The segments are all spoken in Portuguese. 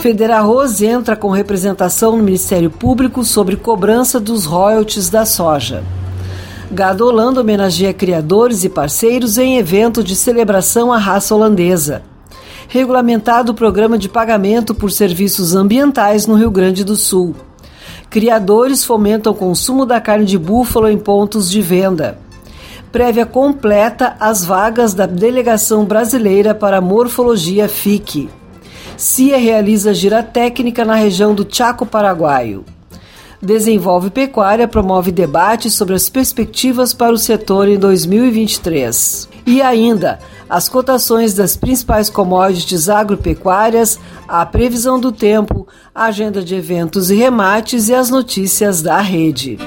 Federarroz entra com representação no Ministério Público sobre cobrança dos royalties da soja. Gado Holanda homenageia criadores e parceiros em evento de celebração à raça holandesa. Regulamentado o programa de pagamento por serviços ambientais no Rio Grande do Sul. Criadores fomentam o consumo da carne de búfalo em pontos de venda. Prévia completa as vagas da delegação brasileira para morfologia FIC. CIA realiza gira técnica na região do Chaco Paraguaio. Desenvolve pecuária promove debates sobre as perspectivas para o setor em 2023. E ainda, as cotações das principais commodities agropecuárias, a previsão do tempo, a agenda de eventos e remates e as notícias da rede.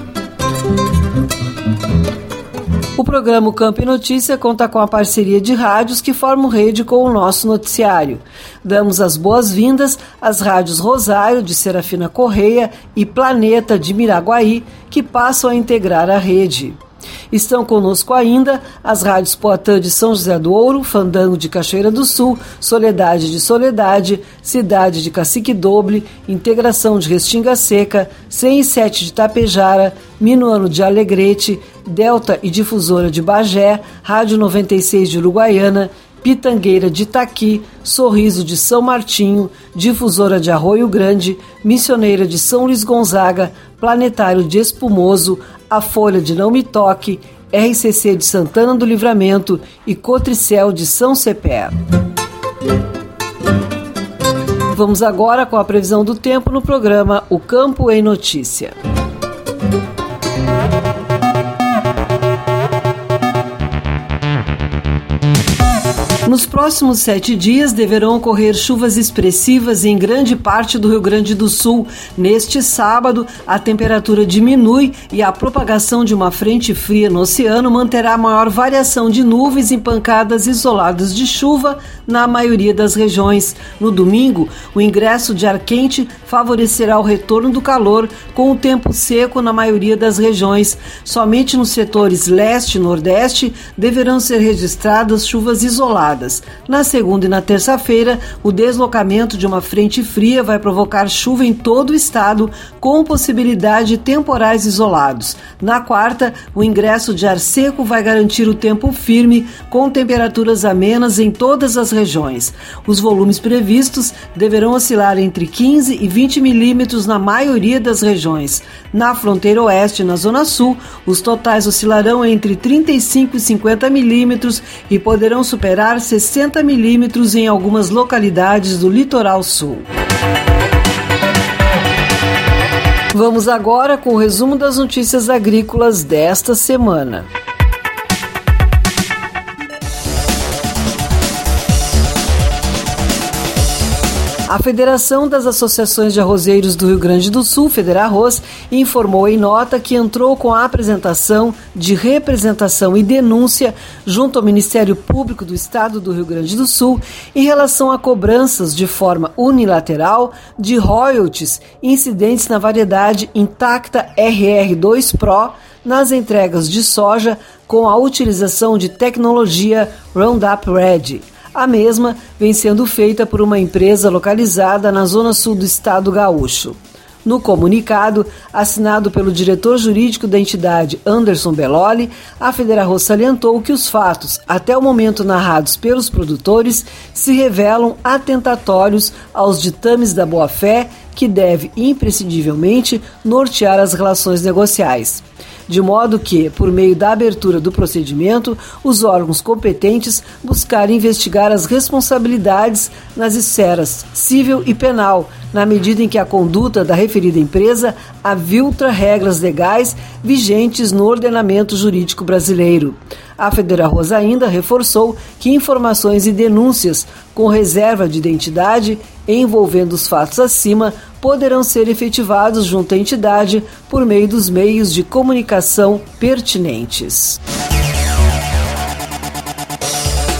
O programa Campo e Notícia conta com a parceria de rádios que formam rede com o nosso noticiário. Damos as boas-vindas às rádios Rosário, de Serafina Correia, e Planeta, de Miraguaí, que passam a integrar a rede. Estão conosco ainda as rádios Poatã de São José do Ouro, Fandango de Cachoeira do Sul, Soledade de Soledade, Cidade de Cacique Doble, Integração de Restinga Seca, 107 de Tapejara, Minuano de Alegrete, Delta e Difusora de Bagé, Rádio 96 de Uruguaiana, Pitangueira de Itaqui, Sorriso de São Martinho, Difusora de Arroio Grande, Missioneira de São Luís Gonzaga, Planetário de Espumoso, A Folha de Não Me Toque, RCC de Santana do Livramento e Cotricel de São Cepé. Vamos agora com a previsão do tempo no programa O Campo em Notícia. Nos próximos sete dias deverão ocorrer chuvas expressivas em grande parte do Rio Grande do Sul. Neste sábado, a temperatura diminui e a propagação de uma frente fria no oceano manterá maior variação de nuvens em pancadas isoladas de chuva na maioria das regiões. No domingo, o ingresso de ar quente favorecerá o retorno do calor, com o tempo seco na maioria das regiões. Somente nos setores leste e nordeste deverão ser registradas chuvas isoladas. Na segunda e na terça-feira, o deslocamento de uma frente fria vai provocar chuva em todo o estado, com possibilidade de temporais isolados. Na quarta, o ingresso de ar seco vai garantir o tempo firme, com temperaturas amenas em todas as regiões. Os volumes previstos deverão oscilar entre 15 e 20 milímetros na maioria das regiões. Na fronteira oeste e na zona sul, os totais oscilarão entre 35 e 50 milímetros e poderão superar 60 milímetros em algumas localidades do litoral sul. Vamos agora com o resumo das notícias agrícolas desta semana. A Federação das Associações de Arrozeiros do Rio Grande do Sul, Federarroz, informou em nota que entrou com a apresentação de representação e denúncia junto ao Ministério Público do Estado do Rio Grande do Sul em relação a cobranças de forma unilateral de royalties incidentes na variedade intacta RR2 Pro nas entregas de soja com a utilização de tecnologia Roundup Ready. A mesma vem sendo feita por uma empresa localizada na zona sul do estado gaúcho. No comunicado, assinado pelo diretor jurídico da entidade Anderson Belloli, a Federarro salientou que os fatos, até o momento narrados pelos produtores, se revelam atentatórios aos ditames da boa-fé que deve imprescindivelmente nortear as relações negociais de modo que, por meio da abertura do procedimento, os órgãos competentes buscarem investigar as responsabilidades nas esferas civil e penal, na medida em que a conduta da referida empresa aviltra regras legais vigentes no ordenamento jurídico brasileiro. A Federa Rosa ainda reforçou que informações e denúncias com reserva de identidade envolvendo os fatos acima poderão ser efetivados junto à entidade por meio dos meios de comunicação pertinentes.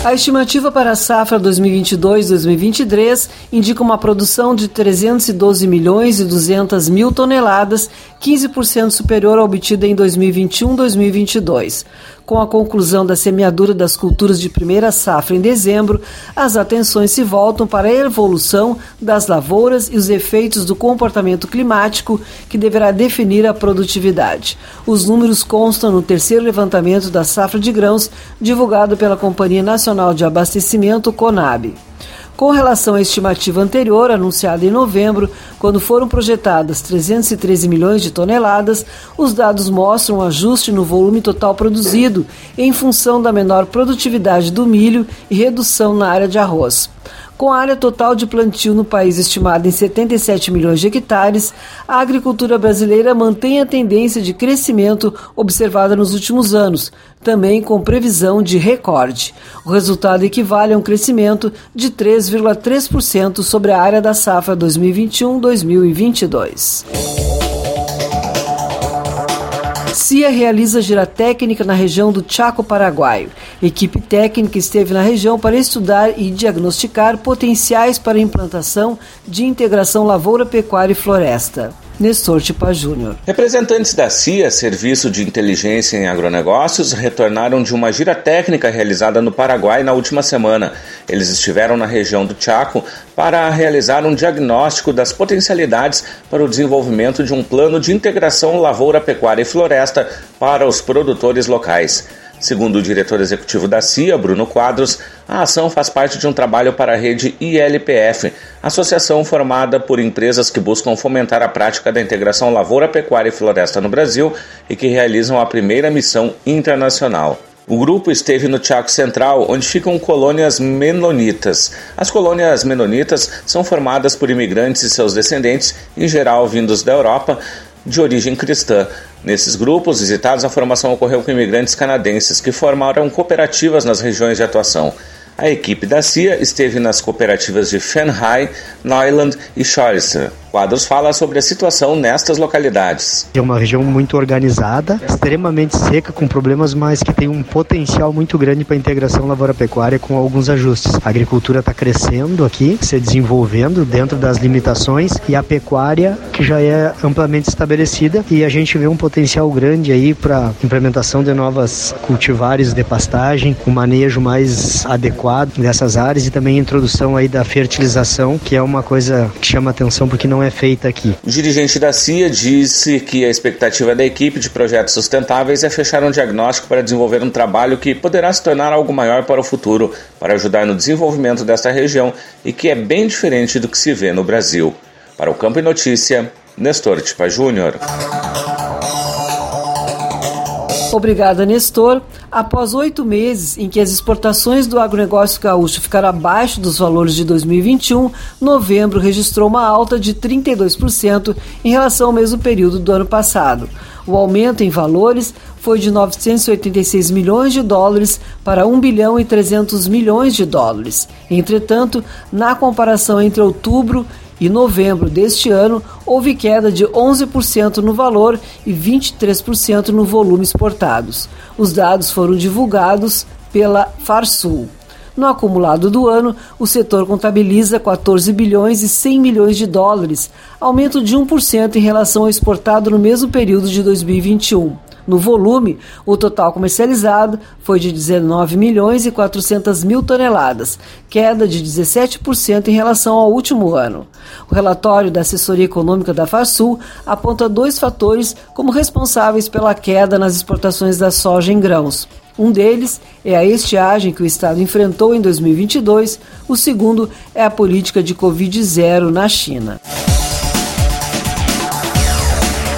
A estimativa para a safra 2022-2023 indica uma produção de 312 milhões e 200 mil toneladas, 15% superior à obtida em 2021-2022. Com a conclusão da semeadura das culturas de primeira safra em dezembro, as atenções se voltam para a evolução das lavouras e os efeitos do comportamento climático que deverá definir a produtividade. Os números constam no terceiro levantamento da safra de grãos divulgado pela Companhia Nacional de Abastecimento, CONAB. Com relação à estimativa anterior, anunciada em novembro, quando foram projetadas 313 milhões de toneladas, os dados mostram um ajuste no volume total produzido, em função da menor produtividade do milho e redução na área de arroz. Com a área total de plantio no país estimada em 77 milhões de hectares, a agricultura brasileira mantém a tendência de crescimento observada nos últimos anos, também com previsão de recorde. O resultado equivale a um crescimento de 3,3% sobre a área da safra 2021-2022. CIA realiza gira técnica na região do Chaco Paraguaio. Equipe técnica esteve na região para estudar e diagnosticar potenciais para implantação de integração lavoura, pecuária e floresta. Nestor Tipa Júnior. Representantes da CIA, Serviço de Inteligência em Agronegócios, retornaram de uma gira técnica realizada no Paraguai na última semana. Eles estiveram na região do Chaco para realizar um diagnóstico das potencialidades para o desenvolvimento de um plano de integração lavoura, pecuária e floresta para os produtores locais. Segundo o diretor executivo da CIA, Bruno Quadros, a ação faz parte de um trabalho para a rede ILPF, associação formada por empresas que buscam fomentar a prática da integração lavoura, pecuária e floresta no Brasil e que realizam a primeira missão internacional. O grupo esteve no Chaco Central, onde ficam colônias menonitas. As colônias menonitas são formadas por imigrantes e seus descendentes, em geral vindos da Europa, de origem cristã. Nesses grupos visitados, a formação ocorreu com imigrantes canadenses que formaram cooperativas nas regiões de atuação. A equipe da CIA esteve nas cooperativas de Shanghai, Neuland e Chorister. Quadros fala sobre a situação nestas localidades. É uma região muito organizada, extremamente seca, com problemas, mas que tem um potencial muito grande para a integração lavoura-pecuária com alguns ajustes. A agricultura está crescendo aqui, se desenvolvendo dentro das limitações e a pecuária que já é amplamente estabelecida e a gente vê um potencial grande aí para implementação de novas cultivares de pastagem, um manejo mais adequado dessas áreas e também a introdução aí da fertilização, que é uma coisa que chama atenção porque não é feita aqui. O dirigente da CIA disse que a expectativa da equipe de projetos sustentáveis é fechar um diagnóstico para desenvolver um trabalho que poderá se tornar algo maior para o futuro, para ajudar no desenvolvimento desta região e que é bem diferente do que se vê no Brasil. Para o Campo e Notícia, Nestor Tipa Júnior. Obrigada, Nestor. Após oito meses em que as exportações do agronegócio gaúcho ficaram abaixo dos valores de 2021, novembro registrou uma alta de 32% em relação ao mesmo período do ano passado. O aumento em valores foi de 986 milhões de dólares para 1 bilhão e 300 milhões de dólares. Entretanto, na comparação entre outubro e novembro deste ano, houve queda de 11% no valor e 23% no volume exportados. Os dados foram divulgados pela Farsul. No acumulado do ano, o setor contabiliza 14 bilhões e 100 milhões de dólares, aumento de 1% em relação ao exportado no mesmo período de 2021. No volume, o total comercializado foi de 19 milhões e 400 mil toneladas, queda de 17% em relação ao último ano. O relatório da assessoria econômica da Farsul aponta dois fatores como responsáveis pela queda nas exportações da soja em grãos. Um deles é a estiagem que o Estado enfrentou em 2022, o segundo é a política de Covid-0 na China.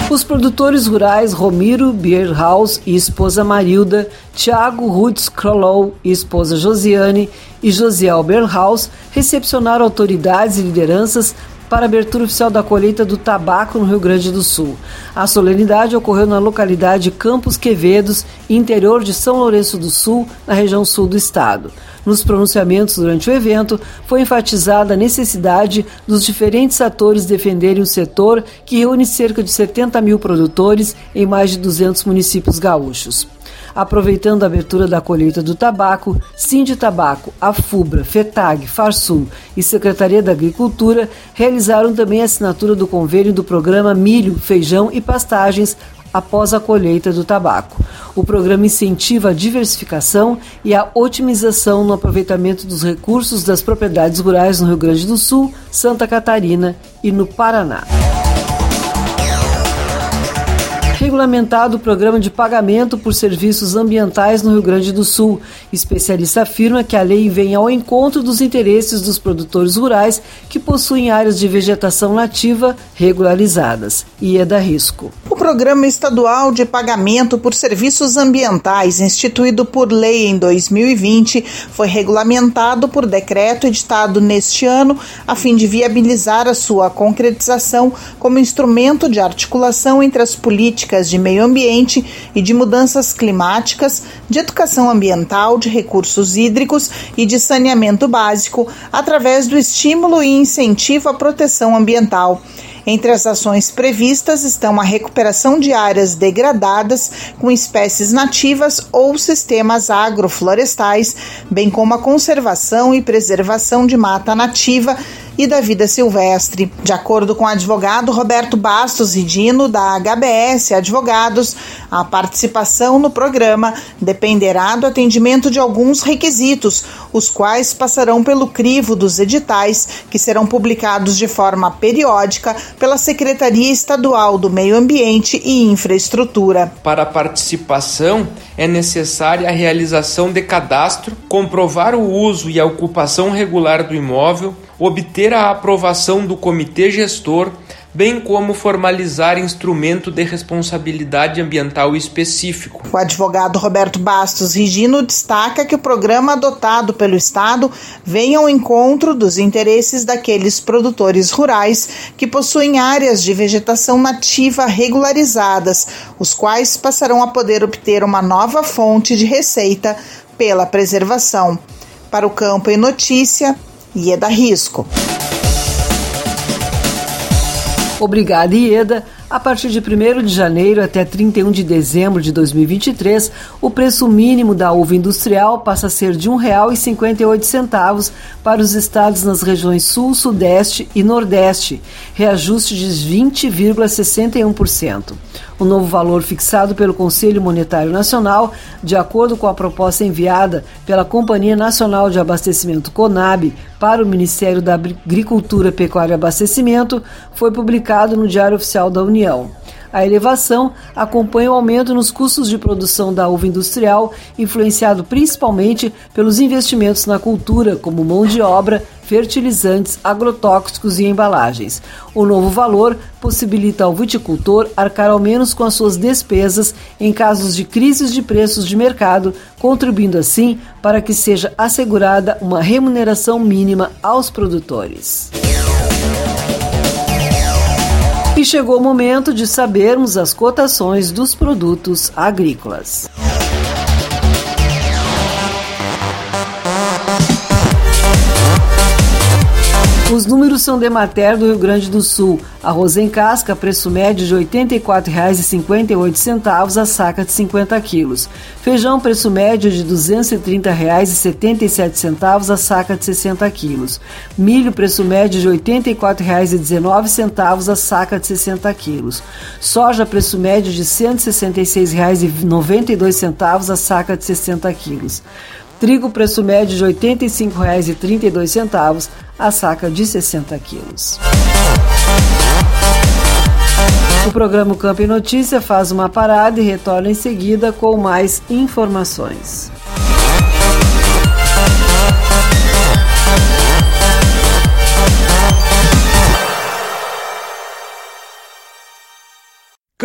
Os produtores rurais Romiro Bierhaus e esposa Marilda, Tiago Rutz Krolow e esposa Josiane e Josiel Bierhaus recepcionaram autoridades e lideranças para a abertura oficial da colheita do tabaco no Rio Grande do Sul. A solenidade ocorreu na localidade Campos Quevedos, interior de São Lourenço do Sul, na região sul do estado. Nos pronunciamentos durante o evento, foi enfatizada a necessidade dos diferentes atores defenderem o setor que reúne cerca de 70 mil produtores em mais de 200 municípios gaúchos. Aproveitando a abertura da colheita do tabaco, Cindy Tabaco, Afubra, FETAG, Farsul e Secretaria da Agricultura realizaram também a assinatura do convênio do programa Milho, Feijão e Pastagens após a colheita do tabaco. O programa incentiva a diversificação e a otimização no aproveitamento dos recursos das propriedades rurais no Rio Grande do Sul, Santa Catarina e no Paraná regulamentado o programa de pagamento por serviços ambientais no Rio Grande do Sul. Especialista afirma que a lei vem ao encontro dos interesses dos produtores rurais que possuem áreas de vegetação nativa regularizadas. E é risco. O Programa Estadual de Pagamento por Serviços Ambientais, instituído por lei em 2020, foi regulamentado por decreto editado neste ano, a fim de viabilizar a sua concretização como instrumento de articulação entre as políticas políticas de meio ambiente e de mudanças climáticas, de educação ambiental, de recursos hídricos e de saneamento básico, através do estímulo e incentivo à proteção ambiental. Entre as ações previstas estão a recuperação de áreas degradadas com espécies nativas ou sistemas agroflorestais, bem como a conservação e preservação de mata nativa e da vida silvestre. De acordo com o advogado Roberto Bastos Ridino, da HBS Advogados, a participação no programa dependerá do atendimento de alguns requisitos, os quais passarão pelo crivo dos editais, que serão publicados de forma periódica pela Secretaria Estadual do Meio Ambiente e Infraestrutura. Para a participação, é necessária a realização de cadastro, comprovar o uso e a ocupação regular do imóvel, obter a aprovação do comitê gestor, bem como formalizar instrumento de responsabilidade ambiental específico. O advogado Roberto Bastos Rigino destaca que o programa adotado pelo Estado vem ao encontro dos interesses daqueles produtores rurais que possuem áreas de vegetação nativa regularizadas, os quais passarão a poder obter uma nova fonte de receita pela preservação. Para o Campo e Notícia, Ieda Risco. Obrigada, Ieda. A partir de 1 de janeiro até 31 de dezembro de 2023, o preço mínimo da uva industrial passa a ser de R$ 1,58 para os estados nas regiões Sul, Sudeste e Nordeste, reajuste de 20,61%. O novo valor fixado pelo Conselho Monetário Nacional, de acordo com a proposta enviada pela Companhia Nacional de Abastecimento CONAB para o Ministério da Agricultura, Pecuária e Abastecimento, foi publicado no Diário Oficial da União. A elevação acompanha o aumento nos custos de produção da uva industrial, influenciado principalmente pelos investimentos na cultura, como mão de obra, fertilizantes, agrotóxicos e embalagens. O novo valor possibilita ao viticultor arcar ao menos com as suas despesas em casos de crises de preços de mercado, contribuindo assim para que seja assegurada uma remuneração mínima aos produtores. Chegou o momento de sabermos as cotações dos produtos agrícolas. Os números são de Mater do Rio Grande do Sul. Arroz em casca, preço médio de R$ 84,58 a saca de 50 quilos. Feijão, preço médio de R$ 230,77 a saca de 60 quilos. Milho, preço médio de R$ 84,19 a saca de 60 quilos. Soja, preço médio de R$ 166,92 a saca de 60 quilos. Trigo, preço médio de R$ 85,32 a saca de 60 quilos. O programa Campo e Notícia faz uma parada e retorna em seguida com mais informações.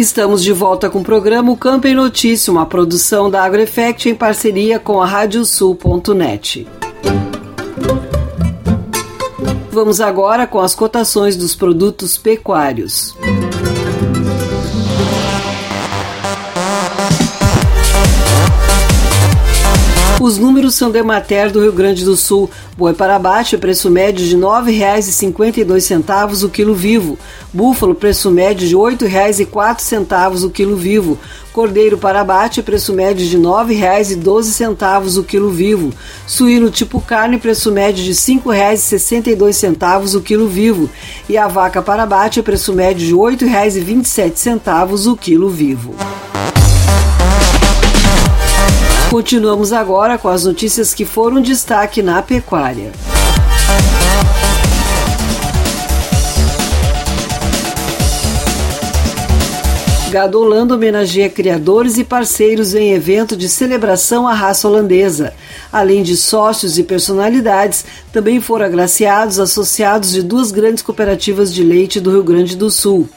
Estamos de volta com o programa Campo em Notícia, uma produção da AgroEffect em parceria com a Radiosul.net. Vamos agora com as cotações dos produtos pecuários. Os números são de Mater do Rio Grande do Sul. Boi para abate, preço médio de R$ 9,52 o quilo vivo. Búfalo, preço médio de R$ 8,04 o quilo vivo. Cordeiro para abate, preço médio de R$ 9,12 o quilo vivo. Suíno tipo carne, preço médio de R$ 5,62 o quilo vivo. E a vaca para abate, preço médio de R$ 8,27 o quilo vivo. Continuamos agora com as notícias que foram destaque na pecuária. Gado Holanda homenageia criadores e parceiros em evento de celebração à raça holandesa. Além de sócios e personalidades, também foram agraciados associados de duas grandes cooperativas de leite do Rio Grande do Sul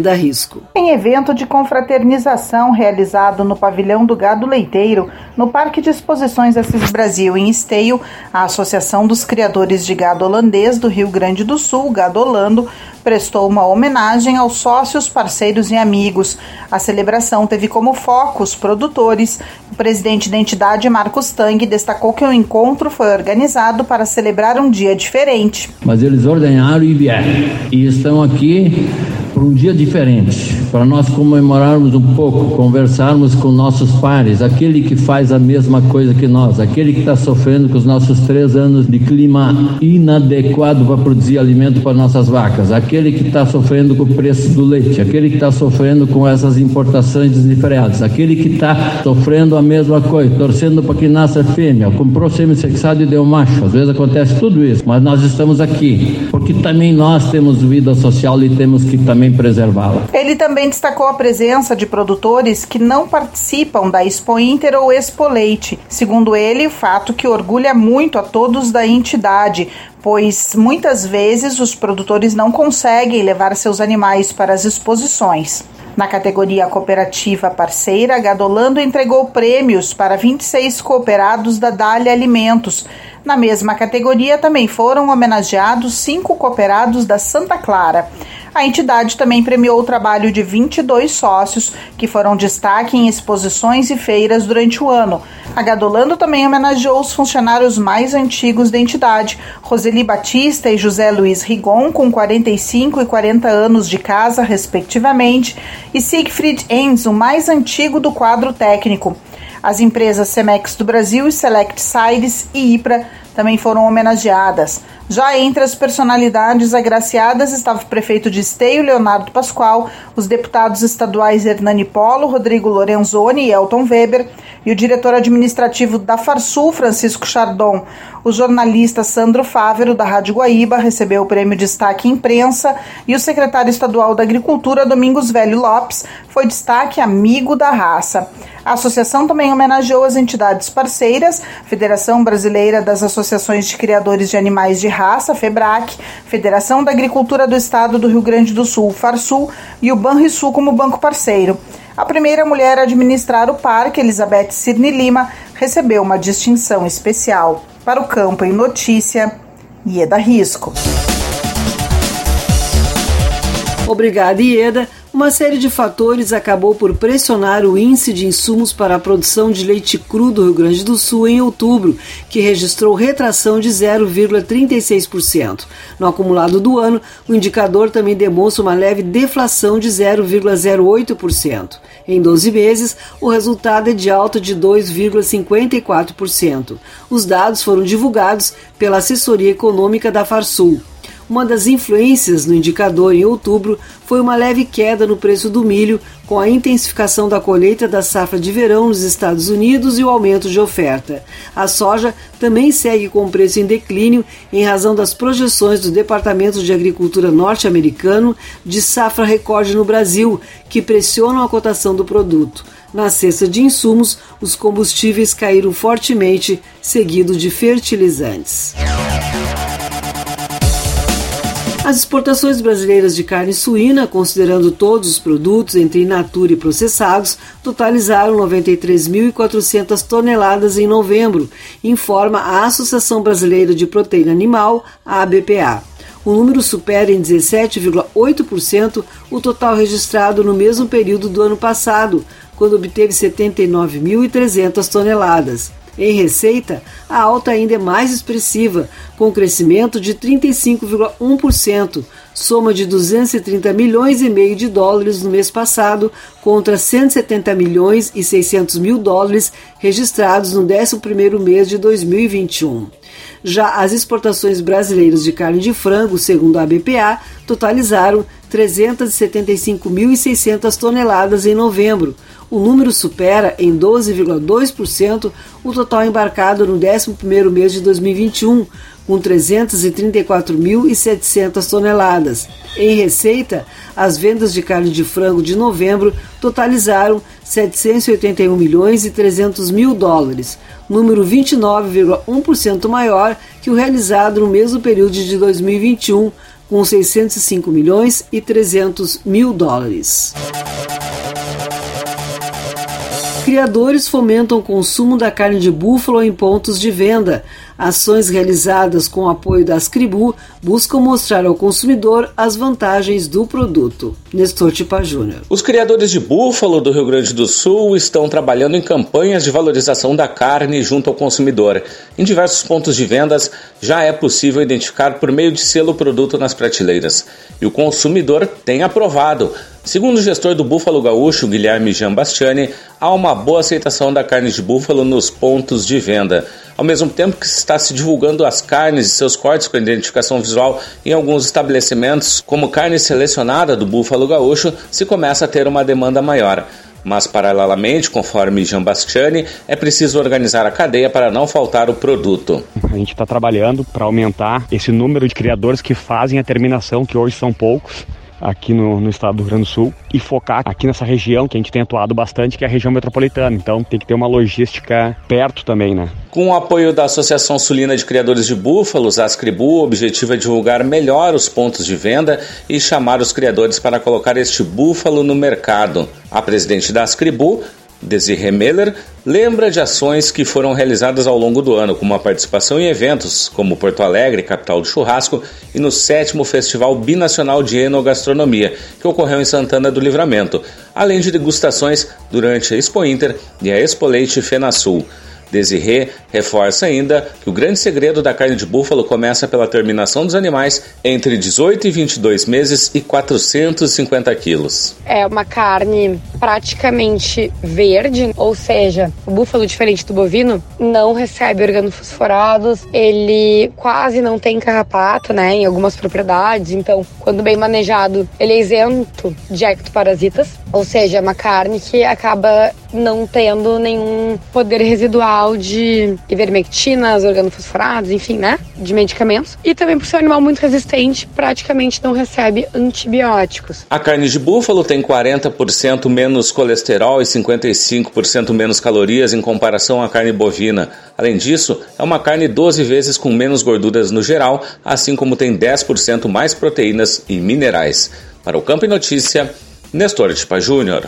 dar risco. Em evento de confraternização realizado no pavilhão do Gado Leiteiro, no Parque de Exposições Assis Brasil, em Esteio, a Associação dos Criadores de Gado Holandês do Rio Grande do Sul, Gado Holando, prestou uma homenagem aos sócios, parceiros e amigos. A celebração teve como foco os produtores. O presidente da entidade, Marcos Tang, destacou que o encontro foi organizado para celebrar um dia diferente. Mas eles ordenaram e vieram. E estão aqui por um dia diferente, para nós comemorarmos um pouco, conversarmos com nossos pares, aquele que faz a mesma coisa que nós, aquele que está sofrendo com os nossos três anos de clima inadequado para produzir alimento para nossas vacas, aquele que está sofrendo com o preço do leite, aquele que está sofrendo com essas importações desenfreadas, aquele que está sofrendo a mesma coisa, torcendo para que nasça fêmea, comprou semi-sexado e deu macho, às vezes acontece tudo isso, mas nós estamos aqui, porque também nós temos vida social e temos que também preservá-la. Ele também destacou a presença de produtores que não participam da Expo Inter ou Expo Leite. Segundo ele, fato que orgulha muito a todos da entidade, pois muitas vezes os produtores não conseguem levar seus animais para as exposições. Na categoria cooperativa parceira, Gadolando entregou prêmios para 26 cooperados da Dália Alimentos. Na mesma categoria também foram homenageados cinco cooperados da Santa Clara. A entidade também premiou o trabalho de 22 sócios que foram destaque em exposições e feiras durante o ano. A Gadolando também homenageou os funcionários mais antigos da entidade, Roseli Batista e José Luiz Rigon, com 45 e 40 anos de casa, respectivamente, e Siegfried Enz, o mais antigo do quadro técnico. As empresas Cemex do Brasil e Select Sides e IPRA também foram homenageadas. Já entre as personalidades agraciadas estava o prefeito de Esteio, Leonardo Pascoal, os deputados estaduais Hernani Polo, Rodrigo Lorenzoni e Elton Weber, e o diretor administrativo da Farsul, Francisco Chardon. O jornalista Sandro Fávero, da Rádio Guaíba, recebeu o prêmio Destaque Imprensa e o secretário estadual da Agricultura, Domingos Velho Lopes, foi destaque amigo da raça. A associação também homenageou as entidades parceiras, Federação Brasileira das Associações de Criadores de Animais de Raça, FEBRAC, Federação da Agricultura do Estado do Rio Grande do Sul, FARSUL, e o Banrisul como banco parceiro. A primeira mulher a administrar o parque, Elizabeth Sidney Lima, recebeu uma distinção especial. Para o Campo em Notícia, Ieda Risco. Obrigada, Ieda. Uma série de fatores acabou por pressionar o índice de insumos para a produção de leite cru do Rio Grande do Sul em outubro, que registrou retração de 0,36%. No acumulado do ano, o indicador também demonstra uma leve deflação de 0,08%. Em 12 meses, o resultado é de alta de 2,54%. Os dados foram divulgados pela assessoria econômica da Farsul. Uma das influências no indicador em outubro foi uma leve queda no preço do milho, com a intensificação da colheita da safra de verão nos Estados Unidos e o aumento de oferta. A soja também segue com preço em declínio em razão das projeções do Departamento de Agricultura norte-americano de safra recorde no Brasil, que pressionam a cotação do produto. Na cesta de insumos, os combustíveis caíram fortemente, seguido de fertilizantes. As exportações brasileiras de carne suína, considerando todos os produtos entre in natura e processados, totalizaram 93.400 toneladas em novembro, informa a Associação Brasileira de Proteína Animal, ABPA. O número supera em 17,8% o total registrado no mesmo período do ano passado, quando obteve 79.300 toneladas. Em receita, a alta ainda é mais expressiva, com crescimento de 35,1%, soma de 230 milhões e meio de dólares no mês passado contra 170 milhões e 600 mil dólares registrados no 11º mês de 2021. Já as exportações brasileiras de carne de frango, segundo a BPA, totalizaram 375.600 toneladas em novembro, o número supera em 12,2% o total embarcado no 11º mês de 2021, com 334.700 toneladas. Em receita, as vendas de carne de frango de novembro totalizaram 781 milhões e 300 mil dólares, número 29,1% maior que o realizado no mesmo período de 2021, com 605 milhões e 300 mil dólares. Criadores fomentam o consumo da carne de búfalo em pontos de venda. Ações realizadas com o apoio da Ascribu buscam mostrar ao consumidor as vantagens do produto. Nestor Tipa Júnior. Os criadores de búfalo do Rio Grande do Sul estão trabalhando em campanhas de valorização da carne junto ao consumidor. Em diversos pontos de vendas já é possível identificar por meio de selo o produto nas prateleiras. E o consumidor tem aprovado. Segundo o gestor do Búfalo Gaúcho, Guilherme Jambastiani, há uma boa aceitação da carne de búfalo nos pontos de venda. Ao mesmo tempo que está se divulgando as carnes e seus cortes com identificação visual em alguns estabelecimentos, como carne selecionada do búfalo gaúcho, se começa a ter uma demanda maior. Mas, paralelamente, conforme Jean Bastiani, é preciso organizar a cadeia para não faltar o produto. A gente está trabalhando para aumentar esse número de criadores que fazem a terminação, que hoje são poucos, aqui no, no estado do Rio Grande do Sul e focar aqui nessa região que a gente tem atuado bastante, que é a região metropolitana. Então tem que ter uma logística perto também, né? Com o apoio da Associação Sulina de Criadores de Búfalos, a Ascribu, o objetivo é divulgar melhor os pontos de venda e chamar os criadores para colocar este búfalo no mercado. A presidente da Ascribu, Desirre Meller lembra de ações que foram realizadas ao longo do ano, como a participação em eventos como Porto Alegre, capital do churrasco, e no sétimo Festival Binacional de Enogastronomia, que ocorreu em Santana do Livramento, além de degustações durante a Expo Inter e a Expo Leite FenaSul. Desirê reforça ainda que o grande segredo da carne de búfalo começa pela terminação dos animais entre 18 e 22 meses e 450 quilos. É uma carne praticamente verde, ou seja, o búfalo, diferente do bovino, não recebe organofosforados, ele quase não tem carrapato, né, em algumas propriedades, então, quando bem manejado, ele é isento de ectoparasitas, ou seja, é uma carne que acaba não tendo nenhum poder residual de ivermectinas, organofosforados, enfim, né? De medicamentos. E também por ser um animal muito resistente, praticamente não recebe antibióticos. A carne de búfalo tem 40% menos colesterol e 55% menos calorias em comparação à carne bovina. Além disso, é uma carne 12 vezes com menos gorduras no geral, assim como tem 10% mais proteínas e minerais. Para o Campo e Notícia, Nestor Tipa Júnior.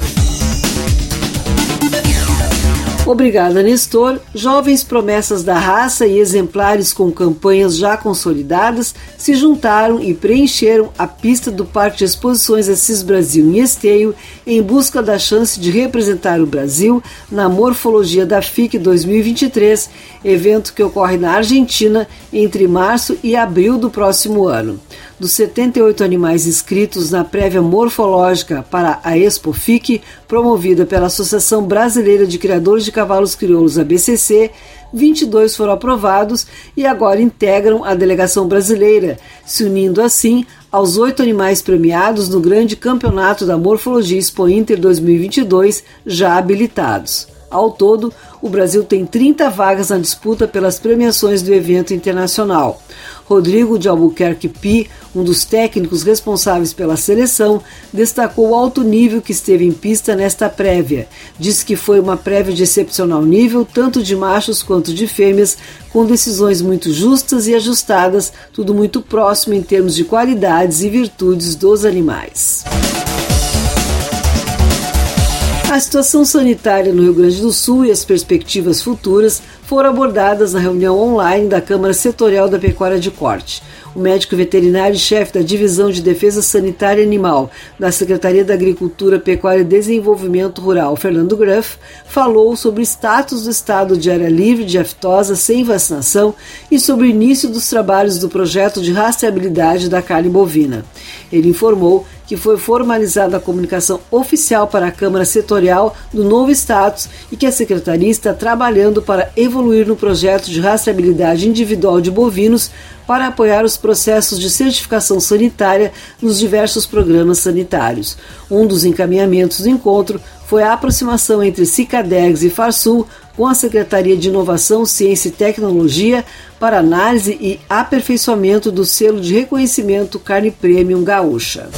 Obrigada, Nestor. Jovens promessas da raça e exemplares com campanhas já consolidadas se juntaram e preencheram a pista do Parque de Exposições Assis Brasil em Esteio em busca da chance de representar o Brasil na Morfologia da FIC 2023, evento que ocorre na Argentina entre março e abril do próximo ano dos 78 animais inscritos na prévia morfológica para a Expo FIC, promovida pela Associação Brasileira de Criadores de Cavalos Crioulos, ABCC, 22 foram aprovados e agora integram a delegação brasileira, se unindo assim aos oito animais premiados no grande campeonato da Morfologia Expo Inter 2022, já habilitados. Ao todo, o Brasil tem 30 vagas na disputa pelas premiações do evento internacional. Rodrigo de Albuquerque Pi, um dos técnicos responsáveis pela seleção, destacou o alto nível que esteve em pista nesta prévia. Disse que foi uma prévia de excepcional nível, tanto de machos quanto de fêmeas, com decisões muito justas e ajustadas, tudo muito próximo em termos de qualidades e virtudes dos animais. A situação sanitária no Rio Grande do Sul e as perspectivas futuras foram abordadas na reunião online da Câmara Setorial da Pecuária de Corte. O médico veterinário e chefe da Divisão de Defesa Sanitária Animal da Secretaria da Agricultura, Pecuária e Desenvolvimento Rural, Fernando Gruff, falou sobre o status do estado de área livre de aftosa sem vacinação e sobre o início dos trabalhos do projeto de rastreabilidade da carne bovina. Ele informou que foi formalizada a comunicação oficial para a Câmara Setorial do novo status e que a Secretaria está trabalhando para evoluir no projeto de rastreabilidade individual de bovinos para apoiar os processos de certificação sanitária nos diversos programas sanitários. Um dos encaminhamentos do encontro foi a aproximação entre Cicadegs e Farsul com a Secretaria de Inovação, Ciência e Tecnologia para análise e aperfeiçoamento do selo de reconhecimento Carne Premium Gaúcha.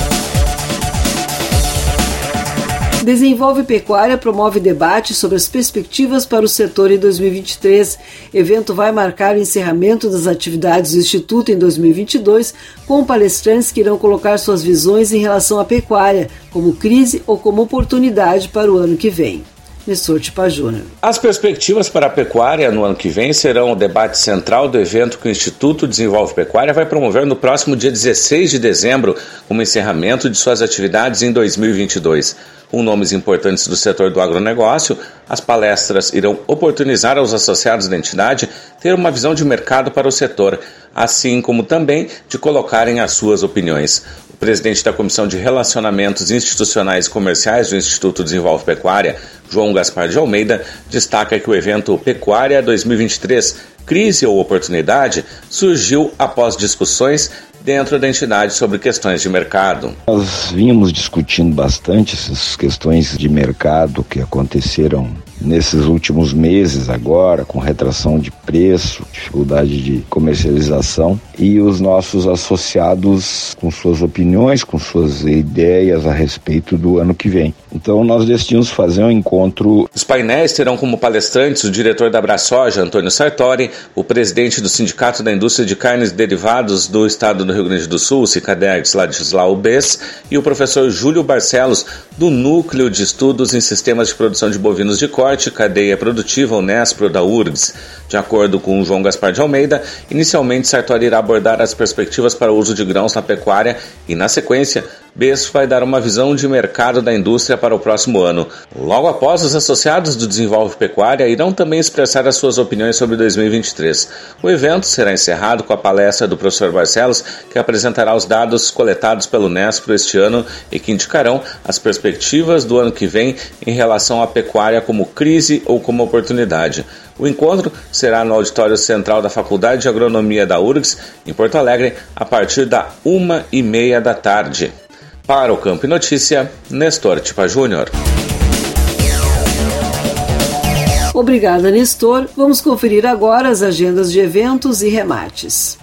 Desenvolve Pecuária promove debate sobre as perspectivas para o setor em 2023. Evento vai marcar o encerramento das atividades do Instituto em 2022, com palestrantes que irão colocar suas visões em relação à pecuária, como crise ou como oportunidade para o ano que vem. Nestor Tipa Júnior. As perspectivas para a pecuária no ano que vem serão o debate central do evento que o Instituto Desenvolve Pecuária vai promover no próximo dia 16 de dezembro, como encerramento de suas atividades em 2022 com nomes importantes do setor do agronegócio, as palestras irão oportunizar aos associados da entidade ter uma visão de mercado para o setor, assim como também de colocarem as suas opiniões. Presidente da Comissão de Relacionamentos Institucionais e Comerciais do Instituto Desenvolve Pecuária, João Gaspar de Almeida, destaca que o evento Pecuária 2023 Crise ou Oportunidade surgiu após discussões dentro da entidade sobre questões de mercado. Nós vínhamos discutindo bastante essas questões de mercado que aconteceram nesses últimos meses agora, com retração de preço, dificuldade de comercialização, e os nossos associados com suas opiniões, com suas ideias a respeito do ano que vem. Então nós decidimos fazer um encontro. Os painéis terão como palestrantes o diretor da Brasoja, Antônio Sartori, o presidente do Sindicato da Indústria de Carnes Derivados do Estado do Rio Grande do Sul, Cicadex Ladislau Bess, e o professor Júlio Barcelos, do Núcleo de Estudos em Sistemas de Produção de Bovinos de Corte, Cadeia Produtiva Unespro da URGS. De acordo com João Gaspar de Almeida, inicialmente Sartori irá abordar as perspectivas para o uso de grãos na pecuária e, na sequência, Besco vai dar uma visão de mercado da indústria para o próximo ano. Logo após, os associados do Desenvolve Pecuária irão também expressar as suas opiniões sobre 2023. O evento será encerrado com a palestra do professor Barcelos, que apresentará os dados coletados pelo Nespro este ano e que indicarão as perspectivas do ano que vem em relação à pecuária como crise ou como oportunidade. O encontro será no auditório central da Faculdade de Agronomia da URGS, em Porto Alegre, a partir da uma e meia da tarde. Para o Campo e Notícia, Nestor Tipa Júnior. Obrigada, Nestor. Vamos conferir agora as agendas de eventos e remates.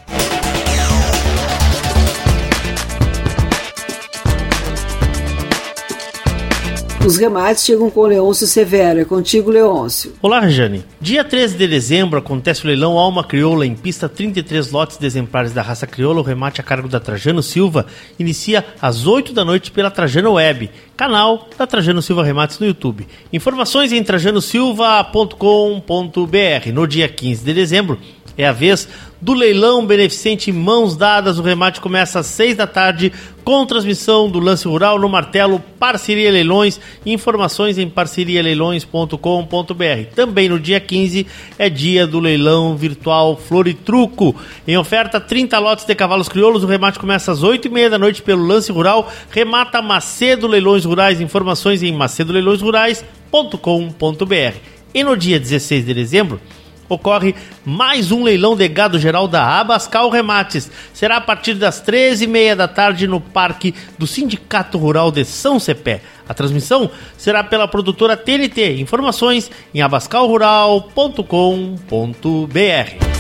Os remates chegam com Leôncio Severo. É contigo, Leôncio. Olá, Rejane. Dia 13 de dezembro acontece o leilão Alma Crioula em pista 33 lotes de exemplares da raça crioula. O remate a cargo da Trajano Silva inicia às 8 da noite pela Trajano Web, canal da Trajano Silva Remates no YouTube. Informações em trajanosilva.com.br. No dia 15 de dezembro é a vez do leilão beneficente Mãos Dadas. O remate começa às 6 da tarde com transmissão do lance rural no martelo Parceria Leilões. Informações em parcerialeilões.com.br. Também no dia 15 é dia do leilão virtual Floritruco. Em oferta, 30 lotes de cavalos crioulos. O remate começa às 8 e meia da noite pelo lance rural. Remata Macedo Leilões Rurais. Informações em macedoleilõesrurais.com.br. E no dia 16 de dezembro, ocorre mais um leilão de gado geral da Abascal Remates. Será a partir das 13h30 da tarde no Parque do Sindicato Rural de São Cepé. A transmissão será pela produtora TNT. Informações em abascalrural.com.br.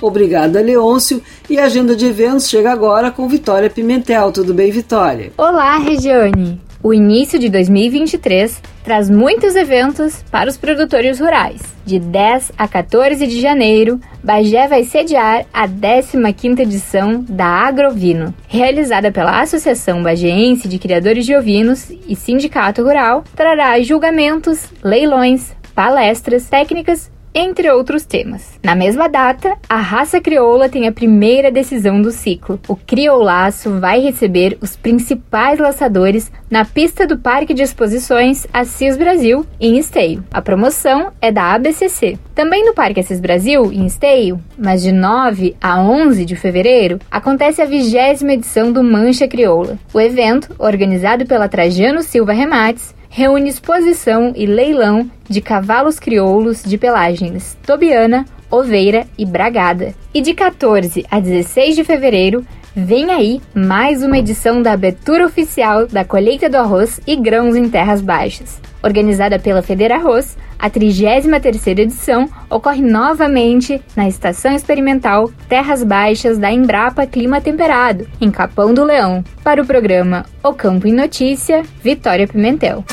Obrigada, Leôncio. E a agenda de eventos chega agora com Vitória Pimentel. Tudo bem, Vitória? Olá, Regiane. O início de 2023 traz muitos eventos para os produtores rurais. De 10 a 14 de janeiro, Bagé vai sediar a 15ª edição da Agrovino, realizada pela Associação Bageense de Criadores de Ovinos e Sindicato Rural, trará julgamentos, leilões, palestras, técnicas entre outros temas. Na mesma data, a raça crioula tem a primeira decisão do ciclo. O crioulaço vai receber os principais laçadores na pista do Parque de Exposições Assis Brasil, em Esteio. A promoção é da ABCC. Também no Parque Assis Brasil, em Esteio, mas de 9 a 11 de fevereiro, acontece a vigésima edição do Mancha Crioula. O evento, organizado pela Trajano Silva Remates, reúne exposição e leilão de cavalos crioulos de pelagens tobiana, oveira e bragada. E de 14 a 16 de fevereiro, vem aí mais uma edição da abertura oficial da colheita do arroz e grãos em terras baixas. Organizada pela Federa Arroz, a 33ª edição ocorre novamente na Estação Experimental Terras Baixas da Embrapa Clima Temperado, em Capão do Leão. Para o programa O Campo em Notícia, Vitória Pimentel.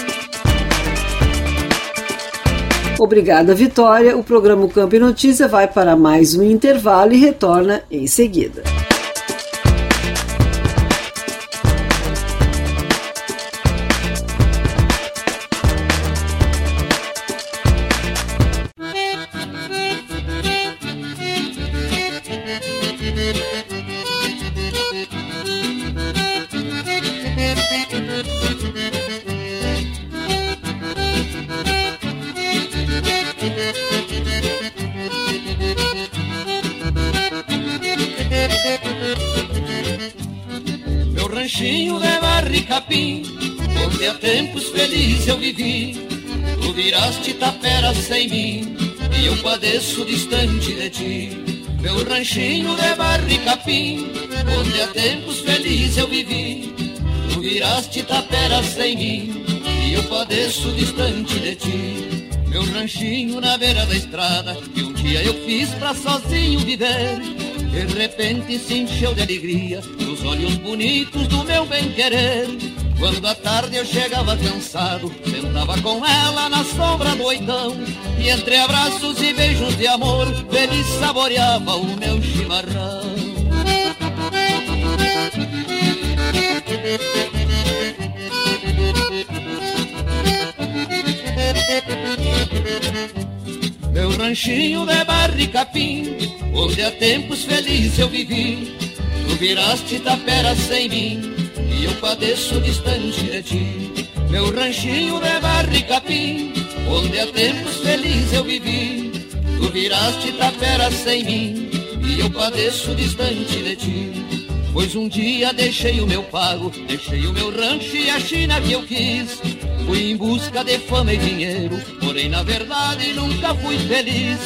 Obrigada, Vitória. O programa Campo e Notícia vai para mais um intervalo e retorna em seguida. Tapera sem mim, e eu padeço distante de ti. Meu ranchinho de barra e capim, onde há tempos felizes eu vivi. Tu viraste tapera sem mim, e eu padeço distante de ti. Meu ranchinho na beira da estrada, que um dia eu fiz pra sozinho viver. De repente se encheu de alegria, nos olhos bonitos do meu bem-querer. Quando à tarde eu chegava cansado, sentava com ela na sombra do oitão. E entre abraços e beijos de amor, feliz saboreava o meu chimarrão. Meu ranchinho de barra e capim, onde há tempos felizes eu vivi. Tu viraste tapera sem mim, eu padeço distante de ti. Meu ranchinho de barra e capim, onde há tempos felizes eu vivi. Tu viraste tapera sem mim, e eu padeço distante de ti. Pois um dia deixei o meu pago, deixei o meu rancho e a China que eu quis. Fui em busca de fama e dinheiro, porém na verdade nunca fui feliz.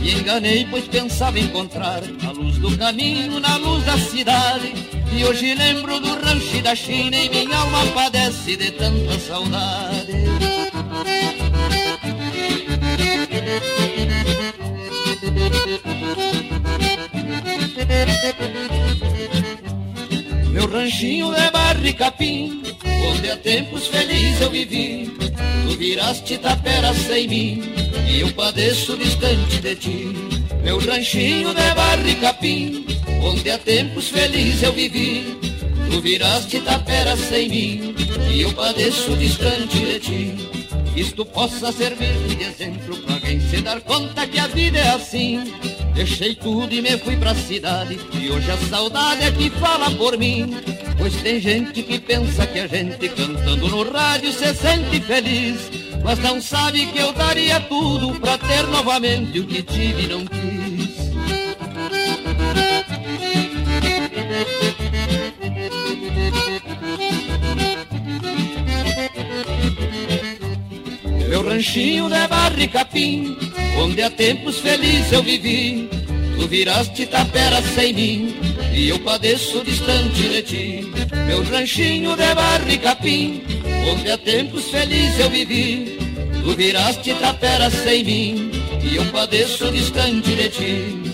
Me enganei, pois pensava encontrar a luz do caminho na luz da cidade. E hoje lembro do rancho da China e minha alma padece de tanta saudade. Meu ranchinho é barra e capim, onde há tempos felizes eu vivi. Tu viraste tapera sem mim, e eu padeço distante de ti. Meu ranchinho de barra e capim, onde há tempos felizes eu vivi. Tu viraste tapera sem mim, e eu padeço distante de ti. Isto possa servir de exemplo pra alguém se dar conta que a vida é assim. Deixei tudo e me fui pra cidade, e hoje a saudade é que fala por mim. Pois tem gente que pensa que a gente cantando no rádio se sente feliz. Mas não sabe que eu daria tudo pra ter novamente o que tive e não quis. Ranchinho de barra e capim, onde há tempos felizes eu vivi. Tu viraste tapera sem mim, e eu padeço distante de ti. Meu ranchinho de barra e capim, onde há tempos felizes eu vivi. Tu viraste tapera sem mim, e eu padeço distante de ti.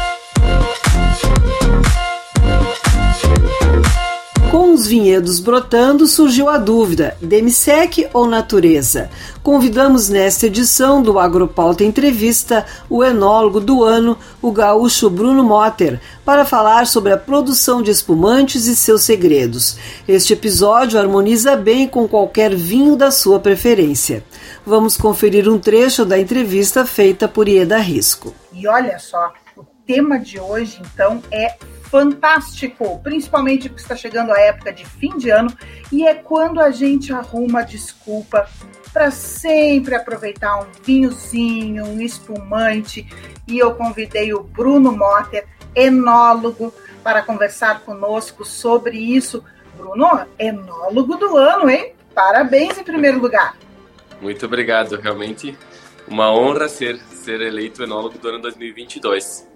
Com os vinhedos brotando, surgiu a dúvida: Demisec ou natureza? Convidamos nesta edição do Agropauta Entrevista o enólogo do ano, o gaúcho Bruno Motter, para falar sobre a produção de espumantes e seus segredos. Este episódio harmoniza bem com qualquer vinho da sua preferência. Vamos conferir um trecho da entrevista feita por Ieda Risco. E olha só, o tema de hoje então é fantástico, principalmente porque está chegando a época de fim de ano e é quando a gente arruma desculpa para sempre aproveitar um vinhozinho, um espumante. E eu convidei o Bruno Motter, enólogo, para conversar conosco sobre isso. Bruno, enólogo do ano, hein? Parabéns em primeiro lugar. Muito obrigado, realmente uma honra ser ser eleito enólogo do ano 2022.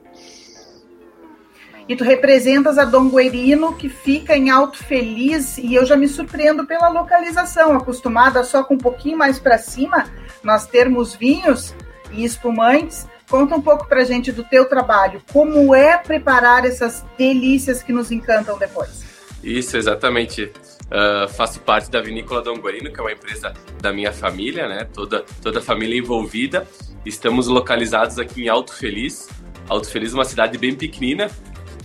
E tu representas a Dom Guerino, que fica em Alto Feliz, e eu já me surpreendo pela localização, acostumada só com um pouquinho mais para cima, nós termos vinhos e espumantes Conta um pouco pra gente do teu trabalho, como é preparar essas delícias que nos encantam depois. Isso, exatamente. Uh, faço parte da Vinícola Dom Guarino, que é uma empresa da minha família, né? Toda, toda a família envolvida. Estamos localizados aqui em Alto Feliz. Alto Feliz é uma cidade bem pequenina.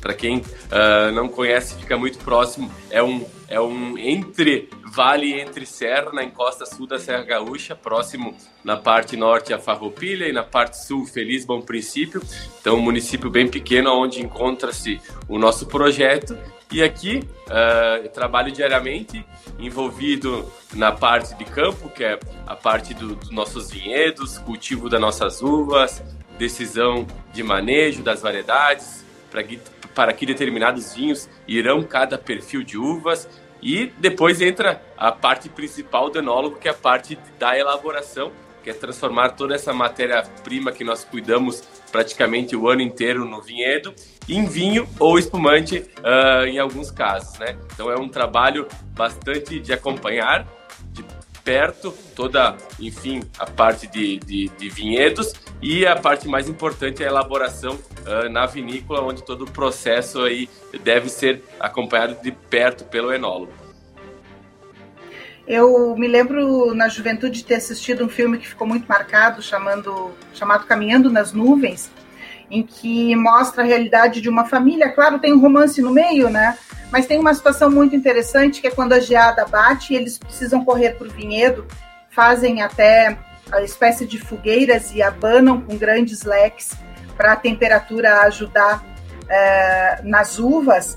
Para quem uh, não conhece, fica muito próximo. É um, é um entre vale entre serra, na encosta sul da Serra Gaúcha, próximo na parte norte a Farroupilha e na parte sul Feliz Bom Princípio. Então, um município bem pequeno onde encontra-se o nosso projeto. E aqui uh, trabalho diariamente envolvido na parte de campo, que é a parte dos do nossos vinhedos, cultivo das nossas uvas, decisão de manejo das variedades, para que, para que determinados vinhos irão cada perfil de uvas e depois entra a parte principal do enólogo, que é a parte da elaboração, que é transformar toda essa matéria-prima que nós cuidamos praticamente o ano inteiro no vinhedo em vinho ou espumante uh, em alguns casos, né? Então é um trabalho bastante de acompanhar perto toda, enfim, a parte de, de, de vinhedos e a parte mais importante é a elaboração uh, na vinícola, onde todo o processo aí deve ser acompanhado de perto pelo enólogo. Eu me lembro na juventude de ter assistido um filme que ficou muito marcado, chamando, chamado Caminhando nas Nuvens, em que mostra a realidade de uma família. Claro, tem um romance no meio, né? Mas tem uma situação muito interessante que é quando a geada bate e eles precisam correr para o vinhedo, fazem até a espécie de fogueiras e abanam com grandes leques para a temperatura ajudar é, nas uvas.